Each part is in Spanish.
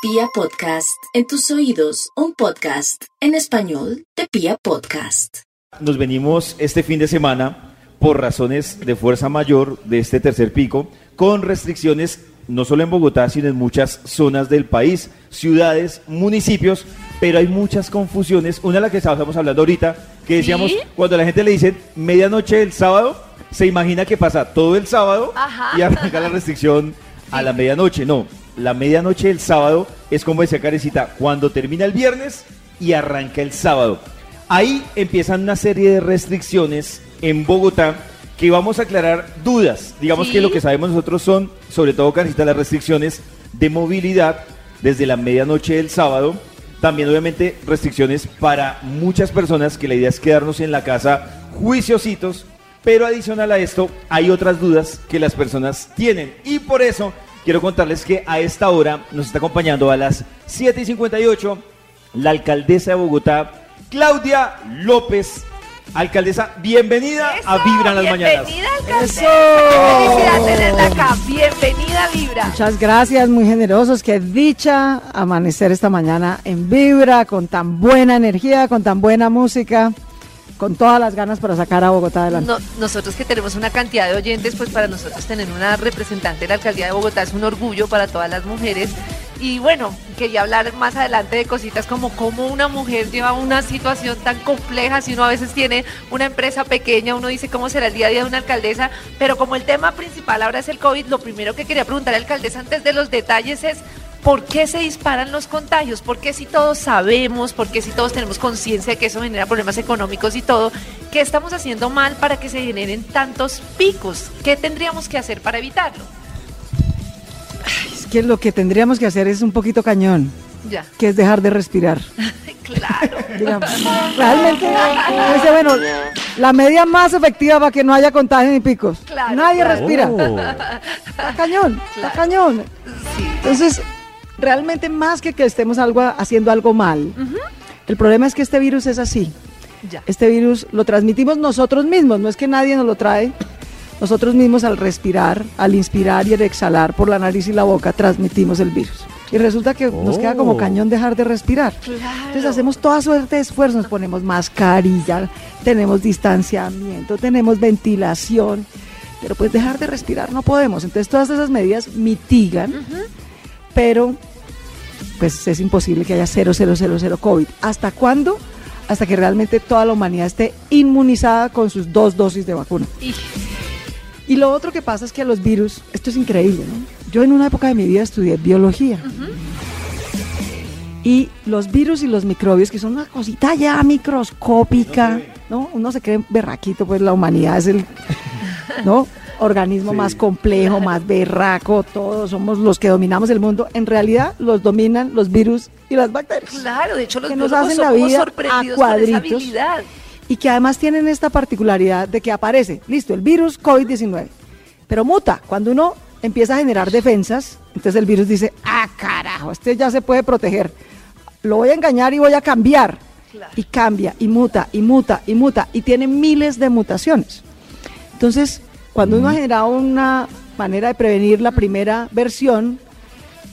Pia Podcast, en tus oídos, un podcast en español de Pia Podcast. Nos venimos este fin de semana por razones de fuerza mayor de este tercer pico, con restricciones no solo en Bogotá, sino en muchas zonas del país, ciudades, municipios, pero hay muchas confusiones. Una de las que estábamos hablando ahorita, que decíamos, ¿Sí? cuando la gente le dice medianoche del sábado, se imagina que pasa todo el sábado Ajá. y arranca la restricción a la medianoche. No, la medianoche del sábado es como decía Carecita, cuando termina el viernes y arranca el sábado. Ahí empiezan una serie de restricciones en Bogotá que vamos a aclarar dudas. Digamos Sí. que lo que sabemos nosotros son, sobre todo Carecita, las restricciones de movilidad desde la medianoche del sábado. También obviamente restricciones para muchas personas que la idea es quedarnos en la casa juiciositos, pero adicional a esto hay otras dudas que las personas tienen y por eso quiero contarles que a esta hora nos está acompañando a las 7 y 58 la alcaldesa de Bogotá, Claudia López. Alcaldesa, bienvenida a Eso, Vibra en las mañanas. Bienvenida, alcaldesa. Felicidad tenerla acá. Bienvenida, Vibra. Muchas gracias, muy generosos. Qué dicha amanecer esta mañana en Vibra, con tan buena energía, con tan buena música, con todas las ganas para sacar a Bogotá adelante. No- nosotros que tenemos una cantidad de oyentes, pues para nosotros tener una representante de la alcaldía de Bogotá es un orgullo para todas las mujeres. Y bueno, quería hablar más adelante de cositas como cómo una mujer lleva una situación tan compleja, si uno a veces tiene una empresa pequeña, uno dice cómo será el día a día de una alcaldesa, pero como el tema principal ahora es el COVID, lo primero que quería preguntar al alcaldesa antes de los detalles es, ¿Por qué se disparan los contagios? ¿Por qué si todos sabemos, por qué si todos tenemos conciencia de que eso genera problemas económicos y todo, qué estamos haciendo mal para que se generen tantos picos? ¿Qué tendríamos que hacer para evitarlo? Es que lo que tendríamos que hacer es un poquito cañón, Ya, que es dejar de respirar. claro. digamos. Realmente, dice, bueno, la medida más efectiva para que no haya contagio ni picos. Claro, Nadie claro. respira. Oh. Está cañón, está Claro. cañón. Sí. Entonces, realmente más que que estemos algo, haciendo algo mal, el problema es que este virus es así. Ya. Este virus lo transmitimos nosotros mismos, no es que nadie nos lo trae. Nosotros mismos al respirar, al inspirar y al exhalar por la nariz y la boca transmitimos el virus. Y resulta que nos queda como Oh. cañón dejar de respirar. Claro. Entonces hacemos toda suerte de esfuerzos, nos ponemos mascarilla, tenemos distanciamiento, tenemos ventilación, pero pues dejar de respirar no podemos. Entonces todas esas medidas mitigan, pero pues es imposible que haya 0, 0, 0, 0 COVID. ¿Hasta cuándo? Hasta que realmente toda la humanidad esté inmunizada con sus dos dosis de vacuna. Y- Y lo otro que pasa es que los virus, esto es increíble, ¿no? Yo en una época de mi vida estudié biología. Y los virus y los microbios, que son una cosita ya microscópica, ¿no? Uno se cree berraquito, pues la humanidad es el, ¿no? Organismo Sí. más complejo, más berraco, todos somos los que dominamos el mundo. En realidad los dominan los virus y las bacterias. Claro, de hecho los Que nos hacen la vida a cuadritos. y que además tienen esta particularidad de que aparece, listo, el virus COVID-19, pero muta. Cuando uno empieza a generar defensas, entonces el virus dice, ah, carajo, este ya se puede proteger. Lo voy a engañar y voy a cambiar. Claro. Y cambia, y muta, y muta, y muta, y tiene miles de mutaciones. Entonces, cuando uno ha generado una manera de prevenir la primera versión,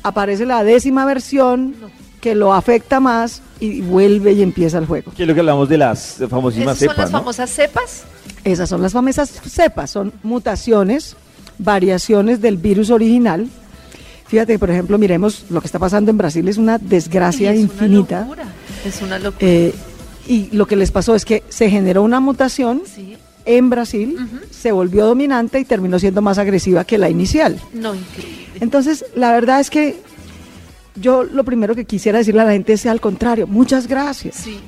aparece la décima versión que lo afecta más y vuelve y empieza el juego. Que es lo que hablamos de las famosísimas ¿Esas son cepas, las ¿no? famosas cepas? Esas son las famosas cepas, son mutaciones, variaciones del virus original. Fíjate, por ejemplo, miremos lo que está pasando en Brasil, es una desgracia es infinita. Una locura. Es una locura. Eh, y lo que les pasó es que se generó una mutación sí. En Brasil, se volvió dominante y terminó siendo más agresiva que la inicial. No, increíble. Entonces, la verdad es que yo lo primero que quisiera decirle a la gente es al contrario, muchas gracias. Sí.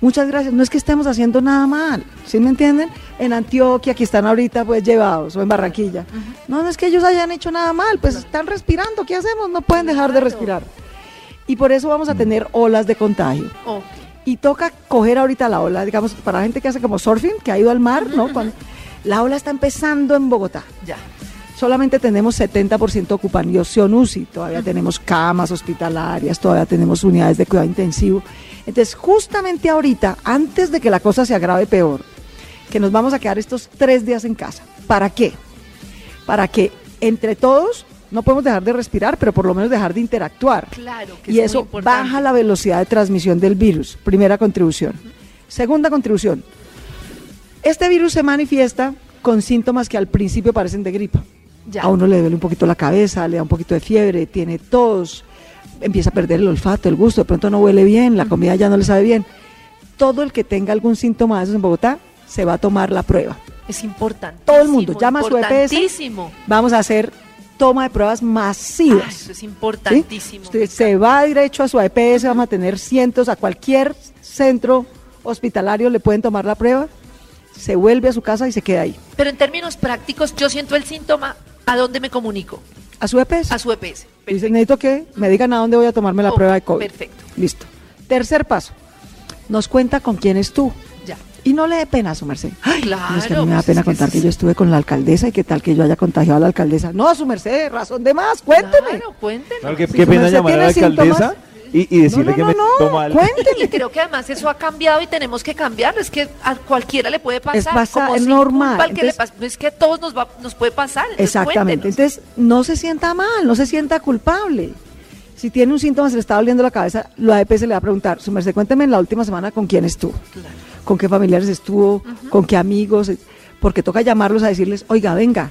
Muchas gracias. No es que estemos haciendo nada mal, ¿sí me entienden? En Antioquia, que están ahorita pues llevados, o en Barranquilla. No, no es que ellos hayan hecho nada mal, pues están respirando. ¿Qué hacemos? No pueden dejar de respirar. Y por eso vamos a tener olas de contagio. Y toca coger ahorita la ola, digamos, para la gente que hace como surfing, que ha ido al mar, ¿no? Cuando la ola está empezando en Bogotá. Ya. Solamente tenemos 70% ocupación UCI, todavía tenemos camas hospitalarias, todavía tenemos unidades de cuidado intensivo. Entonces, justamente ahorita, antes de que la cosa se agrave peor, que nos vamos a quedar estos tres días en casa. ¿Para qué? Para que entre todos No podemos dejar de respirar, pero por lo menos dejar de interactuar. Claro, que y es eso baja la velocidad de transmisión del virus. Primera contribución. Segunda contribución. Este virus se manifiesta con síntomas que al principio parecen de gripa. Ya. A uno le duele un poquito la cabeza, le da un poquito de fiebre, tiene tos, empieza a perder el olfato, el gusto, de pronto no huele bien, la comida ya no le sabe bien. Todo el que tenga algún síntoma de esos en Bogotá se va a tomar la prueba. Es importante. Todo el mundo llama a su EPS. Vamos a hacer toma de pruebas masivas. eso es ¿sí? importantísimo. Usted se va derecho a su EPS, vamos a tener cientos, a cualquier centro hospitalario le pueden tomar la prueba, se vuelve a su casa y se queda ahí. Pero en términos prácticos, yo siento el síntoma, ¿a dónde me comunico? A su EPS. A su EPS. Dice, necesito que me digan a dónde voy a tomarme la Oh, prueba de COVID. perfecto. Listo. Tercer paso. Nos cuenta con quién estuvo. Ya. Y no le dé pena su merced. Ay, Claro, es que a mí me da pues pena que contar es- que yo estuve con la alcaldesa y qué tal que yo haya contagiado a la alcaldesa. No, su merced, razón de más, cuénteme. Claro. Claro, qué, Si qué su pena llamar a la alcaldesa síntomas- y, y decirle no, no, que no, me no, toma cuénteme. Y creo que además eso ha cambiado y tenemos que cambiarlo. Es que a cualquiera le puede pasar. Es pasa- como es normal. que le pasa. es que a todos nos, va, nos puede pasar. entonces Exactamente. cuéntenos. Entonces, no se sienta mal, no se sienta culpable. Si tiene un síntoma, se le está doliendo la cabeza, la EPS le va a preguntar, su merced, cuénteme en la última semana con quién estuvo, con qué familiares estuvo, con qué amigos, porque toca llamarlos a decirles, oiga, venga,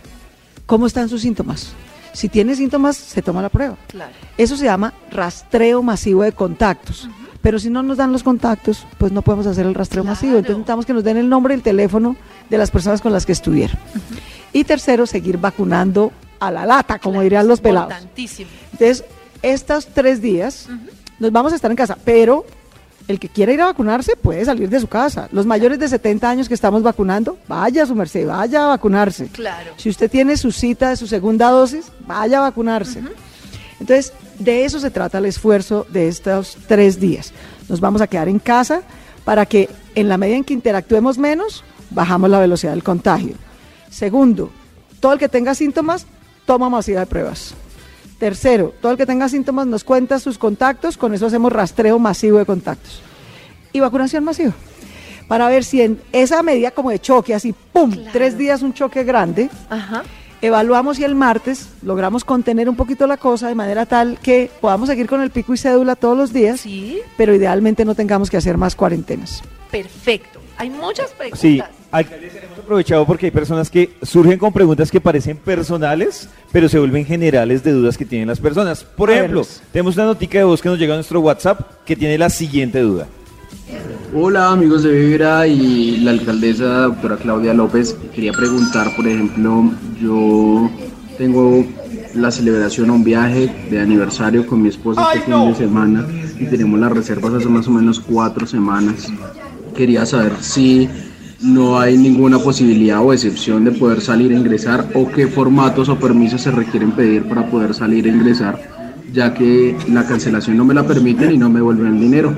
¿cómo están sus síntomas? Si tiene síntomas, se toma la prueba. Claro. Eso se llama rastreo masivo de contactos. Pero si no nos dan los contactos, pues no podemos hacer el rastreo masivo. Entonces necesitamos que nos den el nombre y el teléfono de las personas con las que estuvieron. Y tercero, seguir vacunando a la lata, como Claro, dirían los pelados. Importantísimo. Entonces, estos tres días nos vamos a estar en casa, pero el que quiera ir a vacunarse puede salir de su casa. Los mayores de 70 años que estamos vacunando, vaya a su merced, vaya a vacunarse. Claro. Si usted tiene su cita de su segunda dosis, vaya a vacunarse. Entonces, de eso se trata el esfuerzo de estos tres días. Nos vamos a quedar en casa para que en la medida en que interactuemos menos, bajamos la velocidad del contagio. Segundo, todo el que tenga síntomas, toma masiva de pruebas. Tercero, todo el que tenga síntomas nos cuenta sus contactos, con eso hacemos rastreo masivo de contactos. Y vacunación masiva. Para ver si en esa medida como de choque, así, ¡pum! Claro. Tres días un choque grande, Ajá. evaluamos y el martes logramos contener un poquito la cosa de manera tal que podamos seguir con el pico y cédula todos los días, Sí, pero idealmente no tengamos que hacer más cuarentenas. perfecto. Hay muchas preguntas. Sí, alcaldesa, hemos aprovechado porque hay personas que surgen con preguntas que parecen personales, pero se vuelven generales de dudas que tienen las personas. Por A ver, ejemplo, tenemos una notica de voz que nos llega a nuestro WhatsApp que tiene la siguiente duda. Hola amigos de Vibra y la alcaldesa doctora Claudia López. Quería preguntar, por ejemplo, yo tengo la celebración a un viaje de aniversario con mi esposa este fin de semana y tenemos las reservas hace más o menos cuatro semanas. Quería saber si no hay ninguna posibilidad o excepción de poder salir e ingresar o qué formatos o permisos se requieren pedir para poder salir e ingresar, ya que la cancelación no me la permiten y no me devuelven el dinero.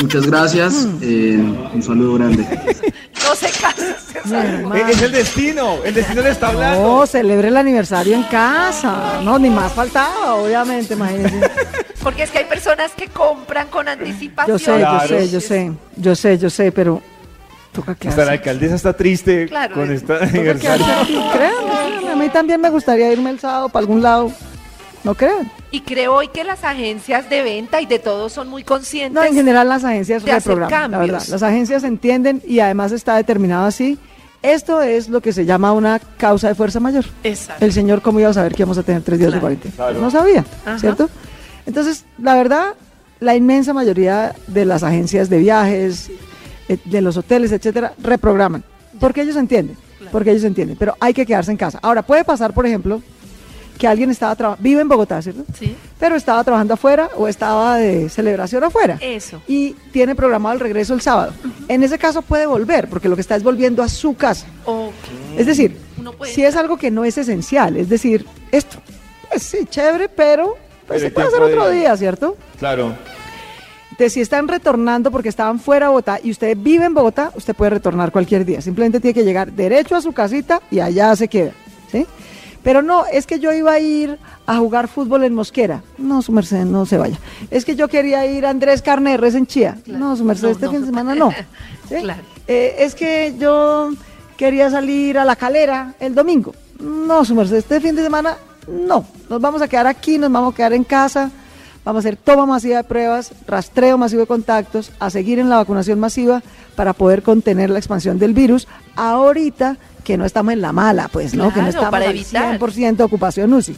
Muchas gracias, eh, un saludo grande. No se casa. César. Eh, Es el destino, el destino le está hablando. No, celebre el aniversario en casa. No, ni más faltaba, obviamente, imagínense. Porque es que hay personas que compran con anticipación. Yo sé, yo sé, yo sé, yo sé, yo sé, pero toca que Hasta la alcaldesa está triste Claro, con es- este Toca aniversario. créanme, A mí también me gustaría irme el sábado para algún lado. ¿No crean? Y creo hoy que las agencias de venta y de todo son muy conscientes. No, en general las agencias de hacer la verdad. Las agencias entienden y además está determinado así. Esto es lo que se llama una causa de fuerza mayor. Exacto. El señor, ¿cómo iba a saber que íbamos a tener tres días de cuarentena? Claro. No sabía, Ajá. ¿cierto? Entonces, la verdad, la inmensa mayoría de las agencias de viajes, eh, de los hoteles, etcétera, reprograman. Porque ellos entienden, porque ellos entienden. Pero hay que quedarse en casa. Ahora, puede pasar, por ejemplo, que alguien estaba trabajando, vive en Bogotá, ¿cierto? Sí. Pero estaba trabajando afuera o estaba de celebración afuera Eso. y tiene programado el regreso el sábado. En ese caso puede volver, porque lo que está es volviendo a su casa. Ok. Es decir, Uno puede si es algo que no es esencial, es decir, esto, pues sí, chévere, pero pues, Pero se puede hacer otro día, ¿cierto? Claro. Entonces, si están retornando porque estaban fuera de Bogotá y usted vive en Bogotá, usted puede retornar cualquier día. Simplemente tiene que llegar derecho a su casita y allá se queda, ¿sí? Pero no, es que yo iba a ir a jugar fútbol en Mosquera. No, su merced, no se vaya. Es que yo quería ir a Andrés Carnerres en Chía. No, su merced, No, este no. fin de semana no. ¿sí? Claro. Eh, es que yo quería salir a la calera el domingo. No, su merced, este fin de semana no, nos vamos a quedar aquí, nos vamos a quedar en casa, vamos a hacer toma masiva de pruebas, rastreo masivo de contactos, a seguir en la vacunación masiva para poder contener la expansión del virus. Ahorita que no estamos en la mala, pues, ¿no? que no estamos para al evitar. 100% de ocupación UCI.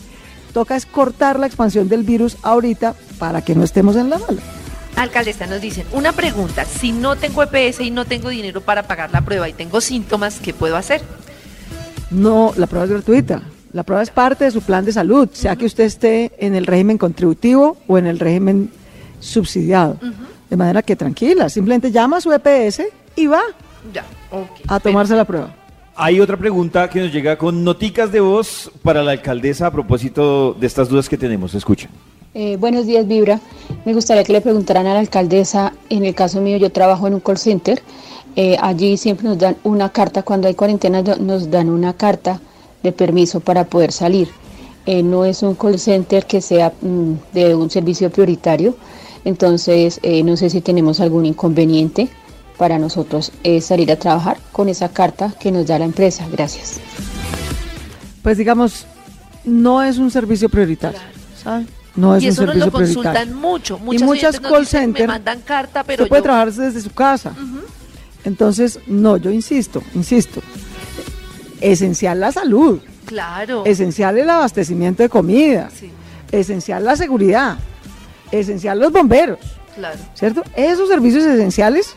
Toca es cortar la expansión del virus ahorita para que no estemos en la mala. Alcaldesa, nos dicen, una pregunta, si no tengo EPS y no tengo dinero para pagar la prueba y tengo síntomas, ¿qué puedo hacer? No, la prueba es gratuita. La prueba es parte de su plan de salud, sea que usted esté en el régimen contributivo o en el régimen subsidiado. De manera que tranquila, simplemente llama a su EPS y va Ya, a tomarse la prueba. Hay otra pregunta que nos llega con noticas de voz para la alcaldesa a propósito de estas dudas que tenemos. Escucha. Eh, buenos días, Vibra. Me gustaría que le preguntaran a la alcaldesa, en el caso mío yo trabajo en un call center, eh, allí siempre nos dan una carta, cuando hay cuarentena nos dan una carta de permiso para poder salir. Eh, no es un call center que sea mm, de un servicio prioritario, entonces eh, no sé si tenemos algún inconveniente para nosotros eh, salir a trabajar con esa carta que nos da la empresa. Gracias. Pues digamos, no es un servicio prioritario, ¿sabe? No es y un eso nos servicio lo consultan prioritario. mucho. y Muchas muchas oyentes nos call dicen, center me mandan carta, pero se puede yo- trabajar desde su casa. Entonces, no, yo insisto, insisto. Esencial la salud, Claro. esencial el abastecimiento de comida, Sí, esencial la seguridad, esencial los bomberos, claro. ¿cierto? Esos servicios esenciales,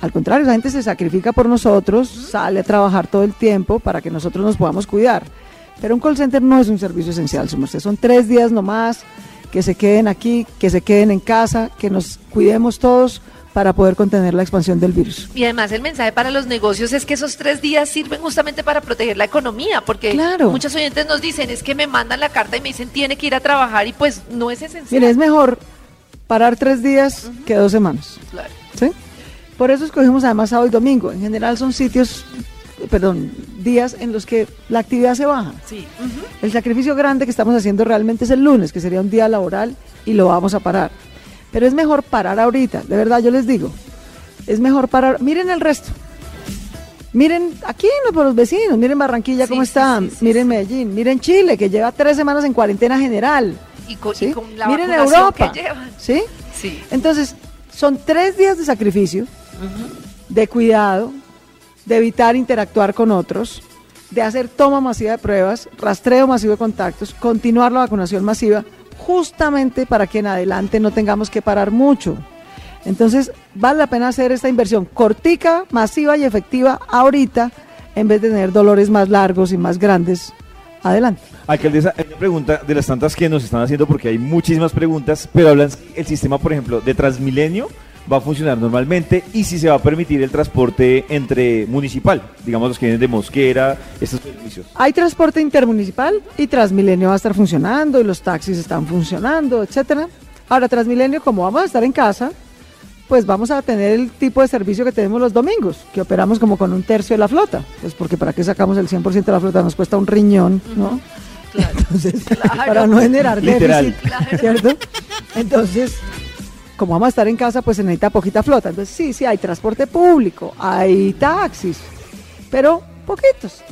al contrario, la gente se sacrifica por nosotros, sale a trabajar todo el tiempo para que nosotros nos podamos cuidar. Pero un call center no es un servicio esencial, su merced. Son tres días nomás, que se queden aquí, que se queden en casa, que nos cuidemos todos para poder contener la expansión del virus. Y además el mensaje para los negocios es que esos tres días sirven justamente para proteger la economía, porque Claro. muchos oyentes nos dicen, es que me mandan la carta y me dicen, tiene que ir a trabajar y pues no es esencial. Mire, es mejor parar tres días que dos semanas. Claro. ¿sí? Por eso escogimos además sábado y domingo. En general son sitios, perdón, días en los que la actividad se baja. Sí. El sacrificio grande que estamos haciendo realmente es el lunes, que sería un día laboral y lo vamos a parar. Pero es mejor parar ahorita, de verdad yo les digo. Es mejor parar. Miren el resto. Miren aquí por los vecinos, miren Barranquilla Sí, cómo sí, sí, miren. Medellín, miren Chile, que lleva tres semanas en cuarentena general. Y con, y con la miren Europa. que llevan. ¿sí? Sí. Entonces, son tres días de sacrificio, de cuidado, de evitar interactuar con otros, de hacer toma masiva de pruebas, rastreo masivo de contactos, continuar la vacunación masiva, justamente para que en adelante no tengamos que parar mucho. Entonces, vale la pena hacer esta inversión cortica, masiva y efectiva ahorita, en vez de tener dolores más largos y más grandes adelante. Alcaldesa, hay una pregunta de las tantas que nos están haciendo porque hay muchísimas preguntas, pero hablan el sistema, por ejemplo, de Transmilenio va a funcionar normalmente y si se va a permitir el transporte entre municipal, digamos los que vienen de Mosquera, estos servicios. Hay transporte intermunicipal y Transmilenio va a estar funcionando y los taxis están funcionando, etcétera. Ahora Transmilenio, como vamos a estar en casa, pues vamos a tener el tipo de servicio que tenemos los domingos, que operamos como con un tercio de la flota, pues porque para qué sacamos el 100% de la flota nos cuesta un riñón, ¿no? Claro. Entonces, Claro. para no generar Literal. déficit, Claro. ¿cierto? Entonces, como vamos a estar en casa, pues se necesita poquita flota. Entonces, sí, sí, hay transporte público, hay taxis, pero poquitos,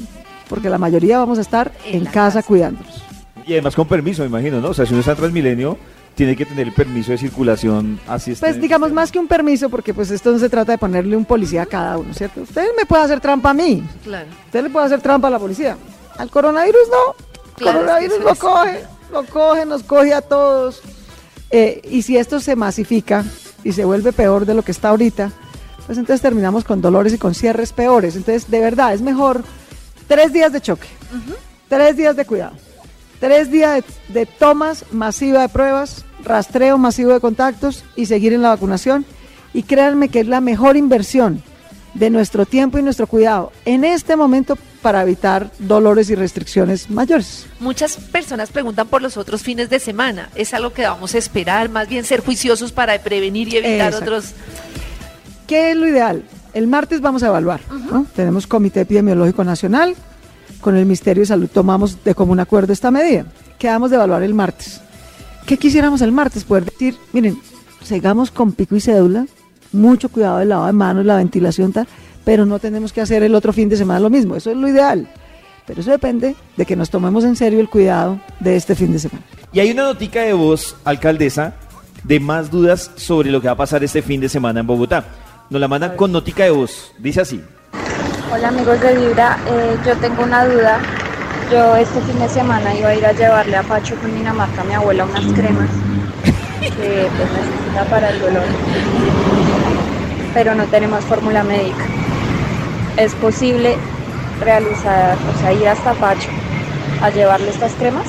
porque la mayoría vamos a estar En casa, casa. cuidándonos. Y además con permiso, me imagino, ¿no? O sea, si uno está en Transmilenio, tiene que tener el permiso de circulación así Pues digamos más que un permiso, porque pues esto no se trata de ponerle un policía a cada uno, ¿cierto? Usted me puede hacer trampa a mí, Claro. usted le puede hacer trampa a la policía. Al coronavirus no. El Claro, es que coronavirus lo es- coge, lo coge, nos coge a todos. Eh, y si esto se masifica y se vuelve peor de lo que está ahorita, pues entonces terminamos con dolores y con cierres peores. Entonces, de verdad, es mejor tres días de choque, tres días de cuidado, tres días de, de tomas masiva de pruebas, rastreo masivo de contactos y seguir en la vacunación. Y créanme que es la mejor inversión de nuestro tiempo y nuestro cuidado en este momento para evitar dolores y restricciones mayores. Muchas personas preguntan por los otros fines de semana. Es algo que vamos a esperar, más bien ser juiciosos para prevenir y evitar Exacto. otros. ¿Qué es lo ideal? El martes vamos a evaluar. ¿no? Tenemos Comité Epidemiológico Nacional. Con el Ministerio de Salud tomamos de común acuerdo esta medida. Quedamos de evaluar el martes. ¿Qué quisiéramos el martes? Poder decir, miren, sigamos con pico y cédula, mucho cuidado del lavado de manos, la ventilación, tal, pero no tenemos que hacer el otro fin de semana lo mismo. Eso es lo ideal. Pero eso depende de que nos tomemos en serio el cuidado de este fin de semana. Y hay una notica de voz, alcaldesa, de más dudas sobre lo que va a pasar este fin de semana en Bogotá. Nos la mandan con notica de voz. Dice así. Hola amigos de Vibra, eh, yo tengo una duda. Yo este fin de semana iba a ir a llevarle a Pacho con Dinamarca a mi abuela unas cremas que pues, necesita para el dolor, pero no tenemos fórmula médica. ¿Es posible realizar, o sea, ir hasta Pacho a llevarle estas cremas?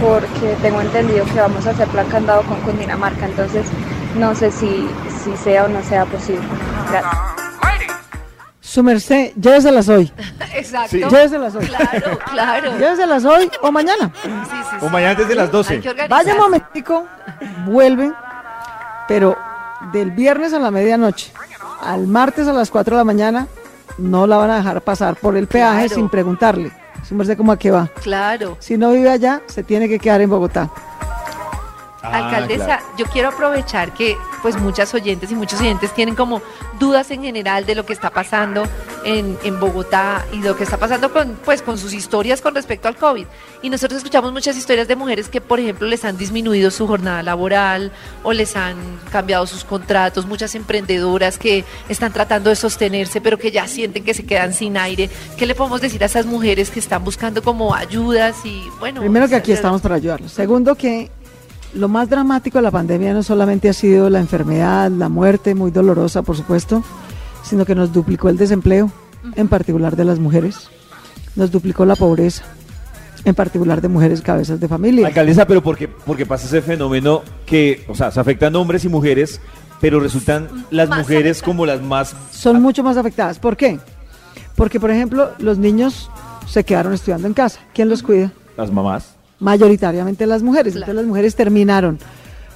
Porque tengo entendido que vamos a hacer plan candado con Cundinamarca, entonces no sé si, si sea o no sea posible. Gracias. Su merced, lléveselas hoy. Exacto. Sí. Lléveselas hoy. Claro, claro. Lléveselas hoy o mañana. Sí, sí, O mañana antes de las 12. Hay que Vaya un momentico, vuelven, pero del viernes a la medianoche al martes a las 4 de la mañana no la van a dejar pasar por el peaje Claro. sin preguntarle. Su merced, ¿cómo a qué va? Claro. Si no vive allá, se tiene que quedar en Bogotá. Ah, Alcaldesa, claro. yo quiero aprovechar que pues muchas oyentes y muchos oyentes tienen como dudas en general de lo que está pasando en, en Bogotá y lo que está pasando con pues con sus historias con respecto al COVID. Y nosotros escuchamos muchas historias de mujeres que, por ejemplo, les han disminuido su jornada laboral o les han cambiado sus contratos, muchas emprendedoras que están tratando de sostenerse, pero que ya sienten que se quedan sin aire. ¿Qué le podemos decir a esas mujeres que están buscando como ayudas y bueno? Primero que aquí se- estamos para ayudarlos. Segundo que lo más dramático de la pandemia no solamente ha sido la enfermedad, la muerte, muy dolorosa por supuesto, sino que nos duplicó el desempleo, en particular de las mujeres, nos duplicó la pobreza, en particular de mujeres cabezas de familia. Alcaldesa, pero ¿por qué, por qué pasa ese fenómeno que, o sea, se afectan hombres y mujeres, pero resultan las Más mujeres afectadas. como las más... Son mucho más afectadas. ¿Por qué? Porque, por ejemplo, los niños se quedaron estudiando en casa. ¿Quién los cuida? las mamás? Mayoritariamente las mujeres. Claro. Entonces las mujeres terminaron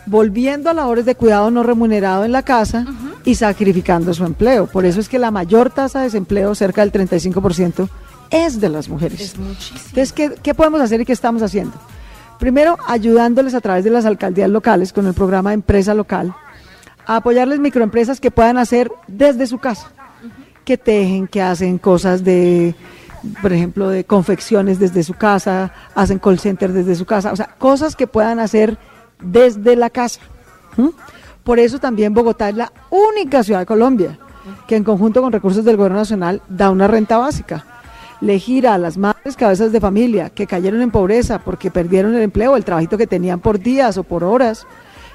volviendo a labores de cuidado no remunerado en la casa y sacrificando su empleo. Por eso es que la mayor tasa de desempleo, cerca del 35%, es de las mujeres. Es muchísimo. Entonces, ¿qué, qué podemos hacer y qué estamos haciendo? Primero, ayudándoles a través de las alcaldías locales con el programa Empresa Local a apoyarles microempresas que puedan hacer desde su casa, que tejen, que hacen cosas de, por ejemplo, de confecciones desde su casa, hacen call center desde su casa, o sea, cosas que puedan hacer desde la casa. Por eso también Bogotá es la única ciudad de Colombia que en conjunto con recursos del gobierno nacional da una renta básica. Le gira a las madres cabezas de familia que cayeron en pobreza porque perdieron el empleo, el trabajito que tenían por días o por horas,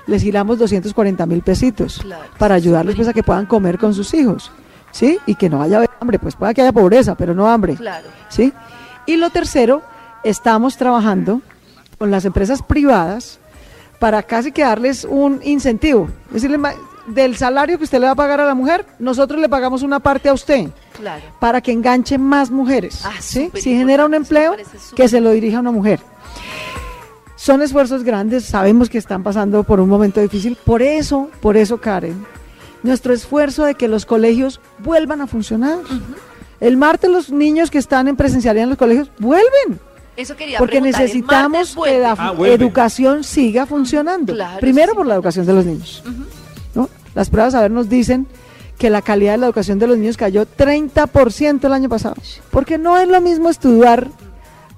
les giramos 240 mil pesitos Claro, para ayudarles pues a que puedan comer con sus hijos, ¿sí? Y que no haya hambre, pues pueda que haya pobreza, pero no hambre. Claro. ¿sí? Y lo tercero, estamos trabajando con las empresas privadas para casi que darles un incentivo. Es decirle, del salario que usted le va a pagar a la mujer, nosotros le pagamos una parte a usted Claro. para que enganche más mujeres. Ah, ¿sí? Si genera un empleo, que se lo dirija a una mujer. Son esfuerzos grandes, sabemos que están pasando por un momento difícil, por eso, por eso, Karen, nuestro esfuerzo de que los colegios vuelvan a funcionar. El martes los niños que están en presencialidad en los colegios vuelven, Eso quería porque preguntar, ¿el necesitamos que la Ah, educación siga funcionando. Claro, Primero sí. por la educación de los niños. ¿no? Las pruebas a ver nos dicen que la calidad de la educación de los niños cayó 30% el año pasado. Porque no es lo mismo estudiar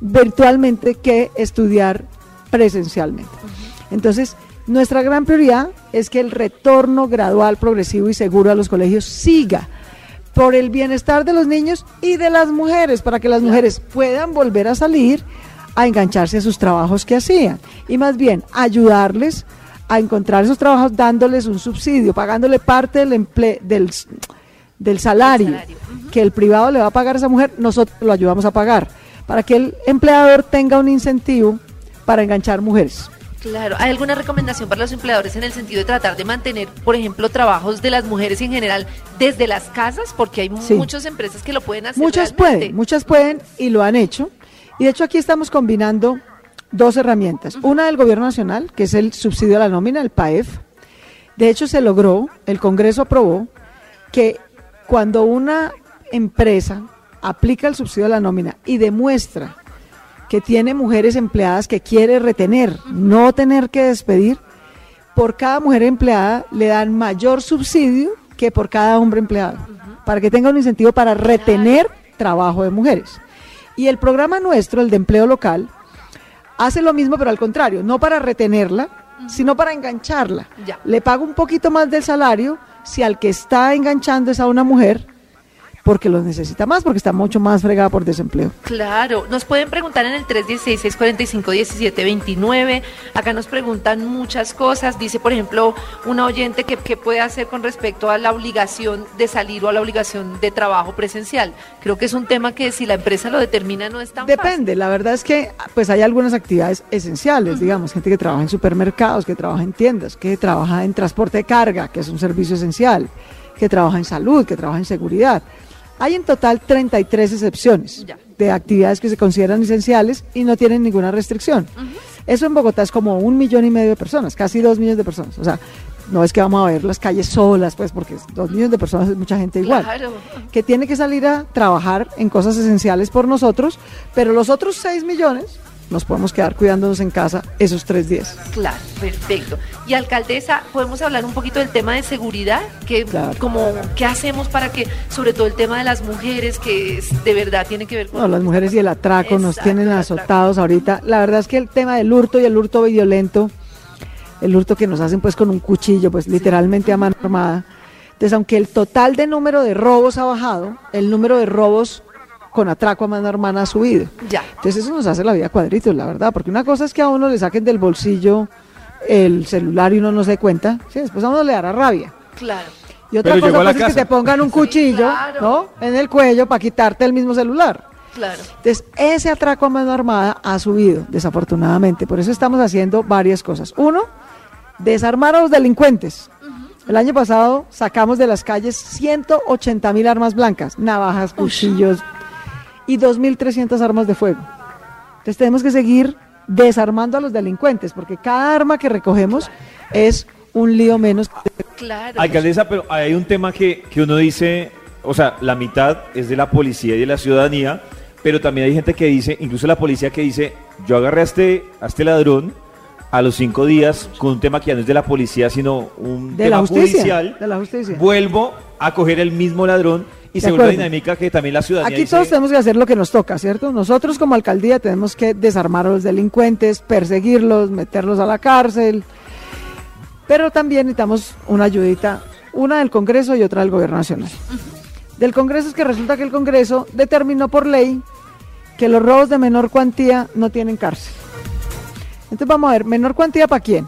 virtualmente que estudiar presencialmente. Entonces, nuestra gran prioridad es que el retorno gradual, progresivo y seguro a los colegios siga por el bienestar de los niños y de las mujeres, para que las mujeres puedan volver a salir a engancharse a sus trabajos que hacían. Y más bien ayudarles a encontrar esos trabajos dándoles un subsidio, pagándole parte del emple del, del salario, salario, que el privado le va a pagar a esa mujer, nosotros lo ayudamos a pagar, para que el empleador tenga un incentivo para enganchar mujeres. Claro, ¿hay alguna recomendación para los empleadores en el sentido de tratar de mantener, por ejemplo, trabajos de las mujeres en general desde las casas? Porque hay Sí. muchas empresas que lo pueden hacer. Muchas realmente. pueden, muchas pueden y lo han hecho. Y de hecho aquí estamos combinando dos herramientas. Una del gobierno nacional, que es el subsidio a la nómina, el PAEF. De hecho se logró, el Congreso aprobó, que cuando una empresa aplica el subsidio a la nómina y demuestra que tiene mujeres empleadas que quiere retener, no tener que despedir, por cada mujer empleada le dan mayor subsidio que por cada hombre empleado, para que tenga un incentivo para retener trabajo de mujeres. Y el programa nuestro, el de empleo local, hace lo mismo, pero al contrario, no para retenerla, sino para engancharla. Ya. Le pago un poquito más del salario si al que está enganchando es a una mujer, porque lo necesita más, porque está mucho más fregada por desempleo. Claro, nos pueden preguntar en el 316-645-1729. Acá nos preguntan muchas cosas. Dice, por ejemplo, una oyente que, que puede hacer con respecto a la obligación de salir o a la obligación de trabajo presencial. Creo que es un tema que si la empresa lo determina no es tan Depende, la verdad es que pues hay algunas actividades esenciales, digamos, gente que trabaja en supermercados, que trabaja en tiendas, que trabaja en transporte de carga, que es un servicio esencial, que trabaja en salud, que trabaja en seguridad. Hay en total 33 excepciones Ya. de actividades que se consideran esenciales y no tienen ninguna restricción. Eso en Bogotá es como un millón y medio de personas, casi dos millones de personas. O sea, no es que vamos a ver las calles solas, pues, porque dos millones de personas es mucha gente igual. Claro. Que tiene que salir a trabajar en cosas esenciales por nosotros, pero los otros 6 millones nos podemos quedar cuidándonos en casa esos tres días. Claro, perfecto. Y alcaldesa, podemos hablar un poquito del tema de seguridad, que Claro. como qué hacemos para que, sobre todo el tema de las mujeres, que es- de verdad tiene que ver con No, las mujeres y el atraco nos tienen azotados ahorita. La verdad es que el tema del hurto y el hurto violento, el hurto que nos hacen pues con un cuchillo, pues literalmente a mano armada. Entonces, aunque el total de número de robos ha bajado, el número de robos con atraco a mano armada ha subido. ya. Entonces eso nos hace la vida cuadritos, la verdad, porque una cosa es que a uno le saquen del bolsillo el celular y uno no se dé cuenta, sí, después a uno le dará rabia. Claro. Y otra Pero cosa pues, es que te pongan un cuchillo, claro. ¿no? En el cuello para quitarte el mismo celular. Claro. Entonces, ese atraco a mano armada ha subido, desafortunadamente. Por eso estamos haciendo varias cosas. Uno, desarmar a los delincuentes. El año pasado sacamos de las calles 180 mil armas blancas, navajas, cuchillos y 2.300 armas de fuego. Entonces tenemos que seguir desarmando a los delincuentes, porque cada arma que recogemos es un lío menos. Claro. Alcaldesa, pero hay un tema que, que uno dice, o sea, la mitad es de la policía y de la ciudadanía, pero también hay gente que dice, incluso la policía que dice, yo agarré a este, a este ladrón a los cinco días con un tema que ya no es de la policía, sino un De tema la justicia, judicial, de la justicia. vuelvo a coger el mismo ladrón y De se vuelve una acuerdo. dinámica que también la ciudadanía Aquí dice, todos tenemos que hacer lo que nos toca, ¿cierto? Nosotros como alcaldía tenemos que desarmar a los delincuentes, perseguirlos, meterlos a la cárcel, pero también necesitamos una ayudita, una del Congreso y otra del Gobierno Nacional. Del Congreso es que resulta que el Congreso determinó por ley que los robos de menor cuantía no tienen cárcel. Entonces vamos a ver, menor cuantía para quién?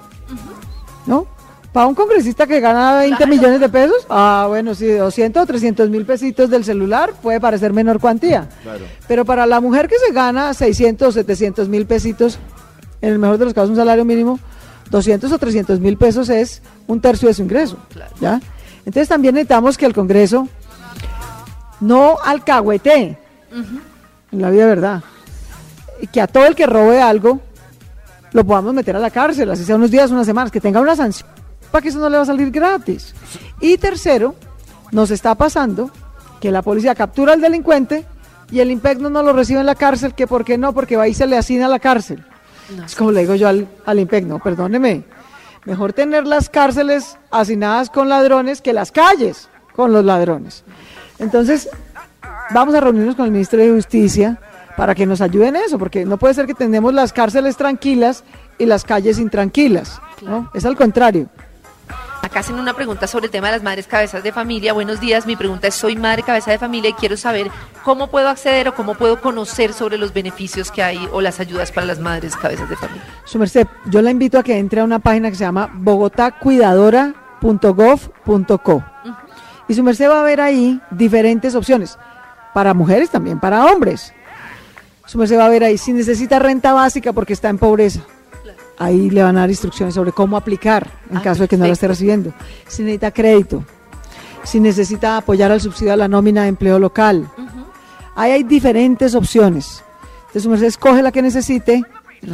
¿No? Para un congresista que gana 20 millones de pesos, ah, bueno, sí, 200 o 300 mil pesitos del celular puede parecer menor cuantía. Claro. Pero para la mujer que se gana 600 o 700 mil pesitos, en el mejor de los casos un salario mínimo, 200 o 300 mil pesos es un tercio de su ingreso. ¿ya? Entonces también necesitamos que el Congreso no alcahuete en la vida verdad. Y que a todo el que robe algo lo podamos meter a la cárcel, así sea unos días, unas semanas, que tenga una sanción para que eso no le va a salir gratis. Y tercero, nos está pasando que la policía captura al delincuente y el impegno no lo recibe en la cárcel, que por qué no, porque va y se le asigna a la cárcel. Es como le digo yo al, al impegno, perdóneme, mejor tener las cárceles asignadas con ladrones que las calles con los ladrones. Entonces, vamos a reunirnos con el ministro de Justicia para que nos ayuden en eso, porque no puede ser que tenemos las cárceles tranquilas y las calles intranquilas, ¿no? Es al contrario. Acá hacen una pregunta sobre el tema de las madres cabezas de familia. Buenos días, mi pregunta es, soy madre cabeza de familia y quiero saber cómo puedo acceder o cómo puedo conocer sobre los beneficios que hay o las ayudas para las madres cabezas de familia. Su merced, yo la invito a que entre a una página que se llama bogotacuidadora.gov.co. Y su merced va a ver ahí diferentes opciones, para mujeres también, para hombres. Su merced va a ver ahí si necesita renta básica porque está en pobreza. Ahí le van a dar instrucciones sobre cómo aplicar en Ah, caso de que no la esté recibiendo. Si necesita crédito, si necesita apoyar al subsidio a la nómina de empleo local. Ahí hay diferentes opciones. Entonces, su merced escoge la que necesite,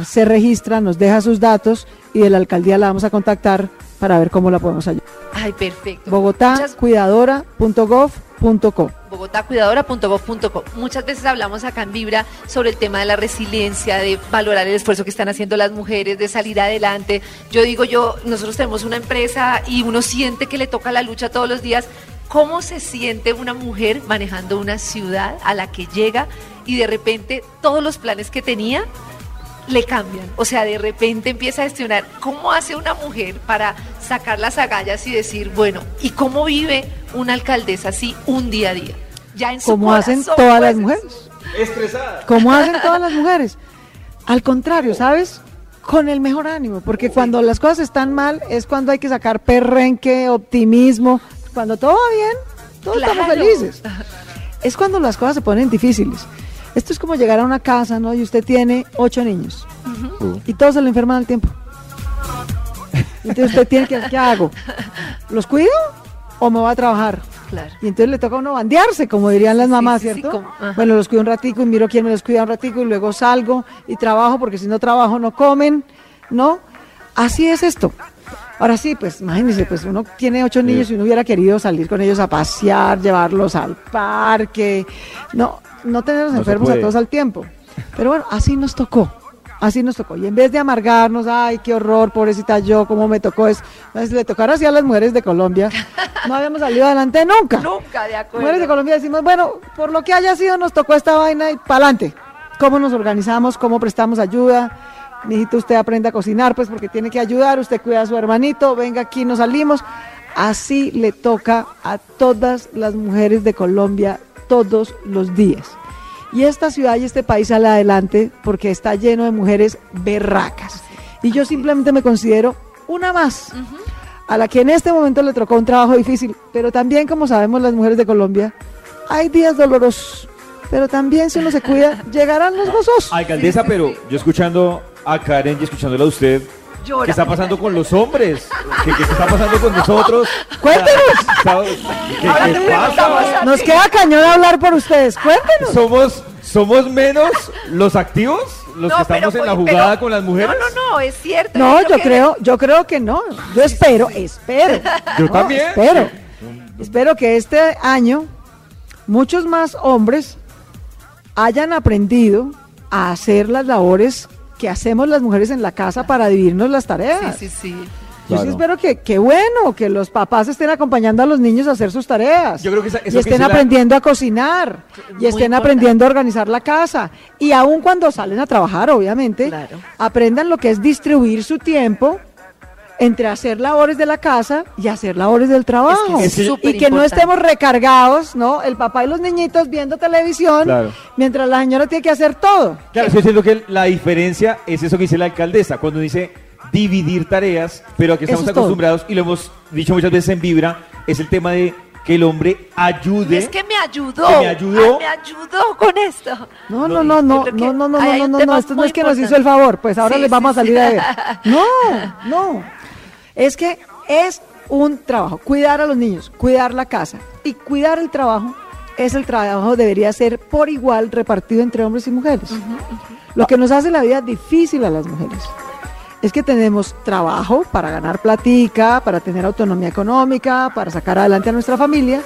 se registra, nos deja sus datos y de la alcaldía la vamos a contactar para ver cómo la podemos ayudar. Ay, perfecto. Bogotá, Muchas- cuidadora.gov.co. bogotacuidadora.gov.co. Muchas veces hablamos acá en Vibra sobre el tema de la resiliencia, de valorar el esfuerzo que están haciendo las mujeres, de salir adelante. Yo digo yo, nosotros tenemos una empresa y uno siente que le toca la lucha todos los días ¿Cómo se siente una mujer manejando una ciudad a la que llega y de repente todos los planes que tenía le cambian? O sea, de repente empieza a gestionar cómo hace una mujer para sacar las agallas y decir, bueno, ¿y cómo vive una alcaldesa así un día a día? Ya en su Como hacen todas las pues, mujeres. Estresada. Como hacen todas las mujeres. Al contrario, ¿sabes? Con el mejor ánimo, porque cuando las cosas están mal es cuando hay que sacar perrenque, optimismo. Cuando todo va bien, todos estamos Claro. felices. Es cuando las cosas se ponen difíciles. Esto es como llegar a una casa, ¿no? Y usted tiene ocho niños y todos se le enferman al tiempo. Entonces usted tiene que, ¿qué hago? ¿Los cuido o me voy a trabajar? Claro. Y entonces le toca a uno bandearse, como dirían las Sí, mamás, sí, sí, ¿cierto? como- bueno, los cuido un ratico y miro quién me los cuida un ratico y luego salgo y trabajo porque si no trabajo no comen, ¿no? Así es esto. Ahora sí, pues imagínense, pues uno tiene ocho niños y uno hubiera querido salir con ellos a pasear, llevarlos al parque, no, no tenerlos No enfermos a todos al tiempo. Pero bueno, así nos tocó. Así nos tocó. Y en vez de amargarnos, ay, qué horror, pobrecita yo, cómo me tocó es, pues, le tocara así a las mujeres de Colombia. No habíamos salido adelante nunca. Nunca de acuerdo. Mujeres de Colombia decimos, bueno, por lo que haya sido, nos tocó esta vaina y para adelante. ¿Cómo nos organizamos? ¿Cómo prestamos ayuda? Mijito, usted aprende a cocinar, pues porque tiene que ayudar, usted cuida a su hermanito, venga aquí, nos salimos. Así le toca a todas las mujeres de Colombia todos los días. Y esta ciudad y este país sale adelante porque está lleno de mujeres berracas. Y yo simplemente me considero una más a la que en este momento le tocó un trabajo difícil, pero también como sabemos las mujeres de Colombia, hay días dolorosos, pero también si uno se cuida, llegarán los gozosos. Alcaldesa, pero yo escuchando a Karen y escuchándola a usted, Llora. ¿qué está pasando con los hombres? ¿Qué, qué está pasando con nosotros? Cuéntenos. ¿Qué, Ahora qué pasa? Nos queda cañón hablar por ustedes, cuéntenos. ¿Somos, ¿Somos menos los activos? ¿Los No, que estamos pero- en la pero- jugada con las mujeres? No, no, no, es cierto. No, yo que- creo, yo creo que no. Yo espero, espero. Yo No, también. Espero. Espero que este año muchos más hombres hayan aprendido a hacer las labores que hacemos las mujeres en la casa para dividirnos las tareas. Sí, sí, sí. Yo sí espero que, que bueno, que los papás estén acompañando a los niños a hacer sus tareas. Yo creo que esa- eso y que estén la- aprendiendo a cocinar. Y Muy estén importante. aprendiendo a organizar la casa. Y aun cuando salen a trabajar, obviamente, Claro. aprendan lo que es distribuir su tiempo entre hacer labores de la casa y hacer labores del trabajo. Es que es y que no estemos recargados, ¿no? El papá y los niñitos viendo televisión, Claro. mientras la señora tiene que hacer todo. Claro, yo siento que la diferencia es eso que dice la alcaldesa, cuando dice dividir tareas, pero aquí Eso estamos es todo. acostumbrados, y lo hemos dicho muchas veces en Vibra, es el tema de que el hombre ayude. Es que me ayudó. Que me ayudó. Ay, me ayudó con esto. No, no, no, no, no, no, no, no, no, tema no, esto no es que nos hizo el favor, pues ahora Sí, les vamos sí, a salir sí. a ver. No, no. Es que es un trabajo, cuidar a los niños, cuidar la casa y cuidar el trabajo, es el trabajo debería ser por igual repartido entre hombres y mujeres. Lo que nos hace la vida difícil a las mujeres es que tenemos trabajo para ganar platica, para tener autonomía económica, para sacar adelante a nuestra familia,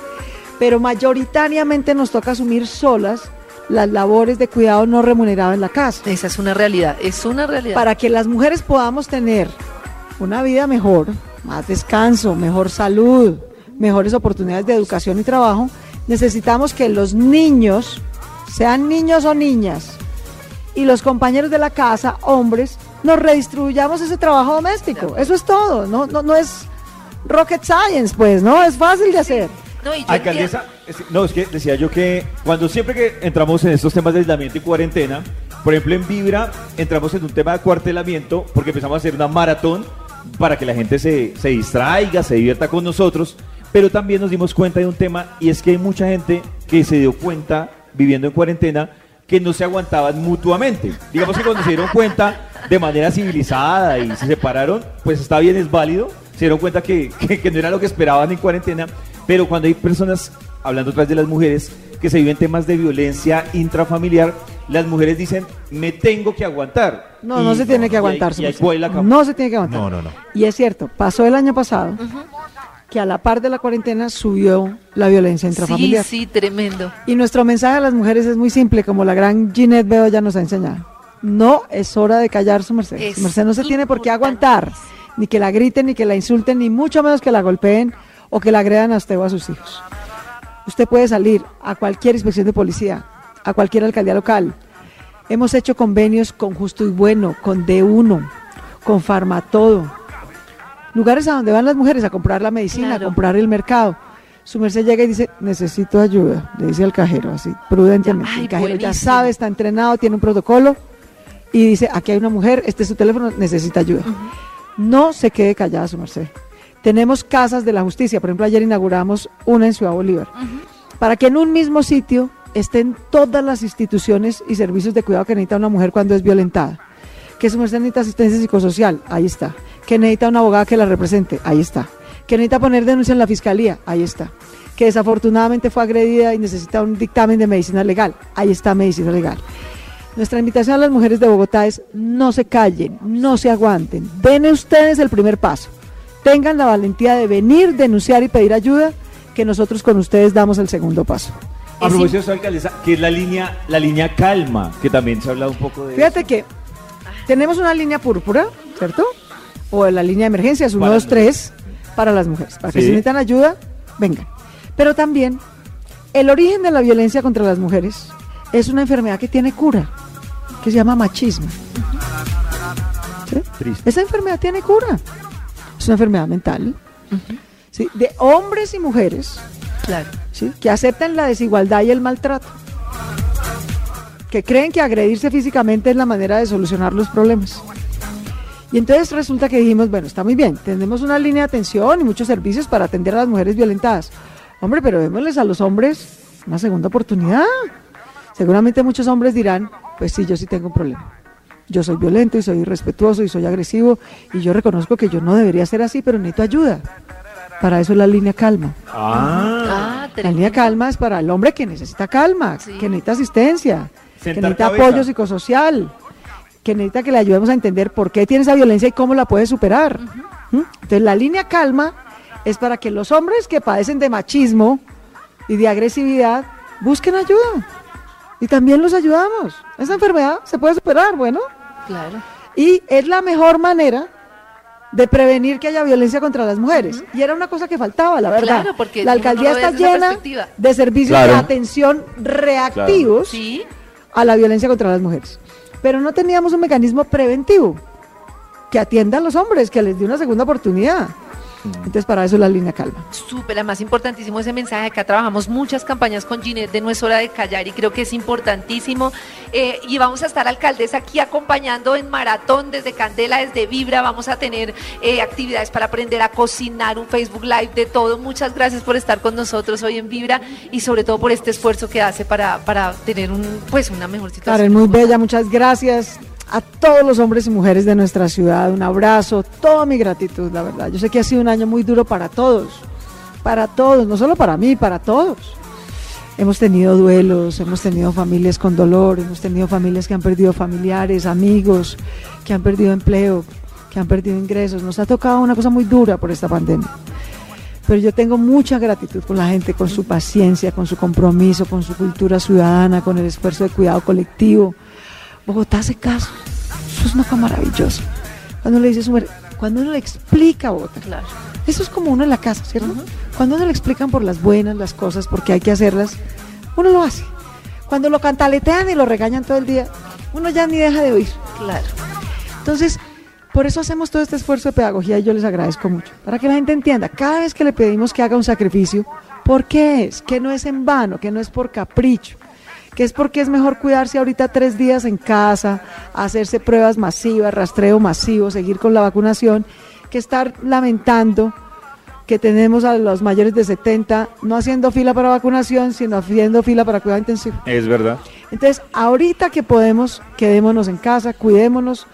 pero mayoritariamente nos toca asumir solas las labores de cuidado no remunerado en la casa. Esa es una realidad, es una realidad. Para que las mujeres podamos tener una vida mejor, más descanso, mejor salud, mejores oportunidades de educación y trabajo, necesitamos que los niños, sean niños o niñas, y los compañeros de la casa, hombres, nos redistribuyamos ese trabajo doméstico. Eso es todo, no, no, no es rocket science, pues, ¿no? Es fácil de hacer. No, y yo Alcaldesa, es- no, es que decía yo que cuando siempre que entramos en estos temas de aislamiento y cuarentena, por ejemplo en Vibra, entramos en un tema de cuartelamiento porque empezamos a hacer una maratón para que la gente se, se distraiga, se divierta con nosotros, pero también nos dimos cuenta de un tema y es que hay mucha gente que se dio cuenta viviendo en cuarentena que no se aguantaban mutuamente. Digamos que cuando se dieron cuenta de manera civilizada y se separaron, pues está bien, es válido. Se dieron cuenta que, que- que no era lo que esperaban en cuarentena. Pero cuando hay personas, hablando otra vez de las mujeres, que se viven temas de violencia intrafamiliar, las mujeres dicen, me tengo que aguantar. No, Y- no se tiene que aguantar. y la no se tiene que aguantar. No, no, no. Y es cierto, pasó el año pasado que a la par de la cuarentena subió la violencia Sí, intrafamiliar. sí, tremendo. Y nuestro mensaje a las mujeres es muy simple, como la gran Ginette Beo ya nos ha enseñado. No es hora de callar su merced. Es Su merced no se tiene por qué aguantar, ni que la griten, ni que la insulten, ni mucho menos que la golpeen, o que la agredan a usted o a sus hijos. Usted puede salir a cualquier inspección de policía, a cualquier alcaldía local. Hemos hecho convenios con Justo y Bueno, con D1, con Farmatodo. Lugares a donde van las mujeres a comprar la medicina, Claro. a comprar el mercado. Su merced llega y dice, necesito ayuda, le dice al cajero, así, prudentemente. El cajero ya sabe, está entrenado, tiene un protocolo y dice, aquí hay una mujer, este es su teléfono, necesita ayuda. No se quede callada su merced. Tenemos casas de la justicia, por ejemplo, ayer inauguramos una en Ciudad Bolívar, para que en un mismo sitio estén todas las instituciones y servicios de cuidado que necesita una mujer cuando es violentada. Que su merced necesita asistencia psicosocial, ahí está. Que necesita una abogada que la represente, ahí está. Que necesita poner denuncia en la fiscalía, ahí está. Que desafortunadamente fue agredida y necesita un dictamen de medicina legal, ahí está medicina legal. Nuestra invitación a las mujeres de Bogotá es no se callen, no se aguanten. Den ustedes el primer paso. Tengan la valentía de venir, denunciar y pedir ayuda, que nosotros con ustedes damos el segundo paso. A propósito de alcaldesa, que es la línea, la línea calma, que también se ha hablado un poco de Fíjate que tenemos una línea púrpura, ¿cierto? O la línea de emergencias, 1, Para 2, las 3, para las mujeres. Para que si necesitan ayuda, vengan. Pero también, el origen de la violencia contra las mujeres es una enfermedad que tiene cura, que se llama machismo. Esa enfermedad tiene cura. Es una enfermedad mental. ¿sí? De hombres y mujeres Claro. ¿sí? que aceptan la desigualdad y el maltrato, que creen que agredirse físicamente es la manera de solucionar los problemas. Y entonces resulta que dijimos, bueno, está muy bien, tenemos una línea de atención y muchos servicios para atender a las mujeres violentadas. Hombre, pero démosles a los hombres una segunda oportunidad. Seguramente muchos hombres dirán, pues sí, yo sí tengo un problema. Yo soy violento y soy irrespetuoso y soy agresivo y yo reconozco que yo no debería ser así, pero necesito ayuda. Para eso es la línea calma. Ah, Ah, La línea calma es para el hombre que necesita calma, Sí. que necesita asistencia, que necesita cabeza. apoyo psicosocial, que necesita que le ayudemos a entender por qué tiene esa violencia y cómo la puede superar. ¿Mm? Entonces la línea calma es para que los hombres que padecen de machismo y de agresividad busquen ayuda. Y también los ayudamos. Esa enfermedad se puede superar, bueno. Claro. Y es la mejor manera de prevenir que haya violencia contra las mujeres. Y era una cosa que faltaba, la verdad. Claro, porque la no alcaldía está llena de servicios Claro. de atención reactivos Sí. a la violencia contra las mujeres. Pero no teníamos un mecanismo preventivo que atienda a los hombres, que les dé una segunda oportunidad. Entonces, para eso es la línea calma. Súper, además importantísimo ese mensaje. Acá trabajamos muchas campañas con Ginette de No es hora de callar y creo que es importantísimo. Eh, y vamos a estar alcaldesa aquí acompañando en maratón desde Candela, desde Vibra. Vamos a tener eh, actividades para aprender a cocinar, un Facebook Live, de todo. Muchas gracias por estar con nosotros hoy en Vibra y sobre todo por este esfuerzo que hace para, para tener un, pues, una mejor situación. Karen, muy bella, muchas gracias a todos los hombres y mujeres de nuestra ciudad. Un abrazo, toda mi gratitud, la verdad. Yo sé que ha sido un año muy duro para todos, para todos, no solo para mí, para todos. Hemos tenido duelos, hemos tenido familias con dolor, hemos tenido familias que han perdido familiares, amigos, que han perdido empleo, que han perdido ingresos. Nos ha tocado una cosa muy dura por esta pandemia. Pero yo tengo mucha gratitud con la gente, con su paciencia, con su compromiso, con su cultura ciudadana, con el esfuerzo de cuidado colectivo. Bogotá hace caso. Eso es una cosa maravillosa. Cuando le dices, "Mujer", cuando uno le explica a Bogotá, Claro. eso es como uno en la casa, ¿cierto? Cuando uno le explican por las buenas las cosas, porque hay que hacerlas, uno lo hace. Cuando lo cantaletean y lo regañan todo el día, uno ya ni deja de oír. Claro. Entonces, por eso hacemos todo este esfuerzo de pedagogía y yo les agradezco mucho. Para que la gente entienda, cada vez que le pedimos que haga un sacrificio, ¿por qué es? Que no es en vano, que no es por capricho, que es porque es mejor cuidarse ahorita tres días en casa, hacerse pruebas masivas, rastreo masivo, seguir con la vacunación, que estar lamentando que tenemos a los mayores de 70 no haciendo fila para vacunación, sino haciendo fila para cuidado intensivo. es verdad. Entonces, ahorita que podemos, quedémonos en casa, cuidémonos,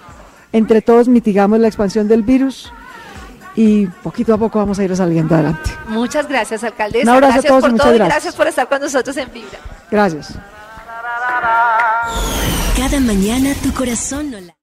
entre todos mitigamos la expansión del virus y poquito a poco vamos a ir saliendo adelante. Muchas gracias, alcaldesa. Un abrazo a gracias todos y por muchas todo y gracias. gracias por estar con nosotros en Vibra. Gracias. Cada mañana tu corazón no la...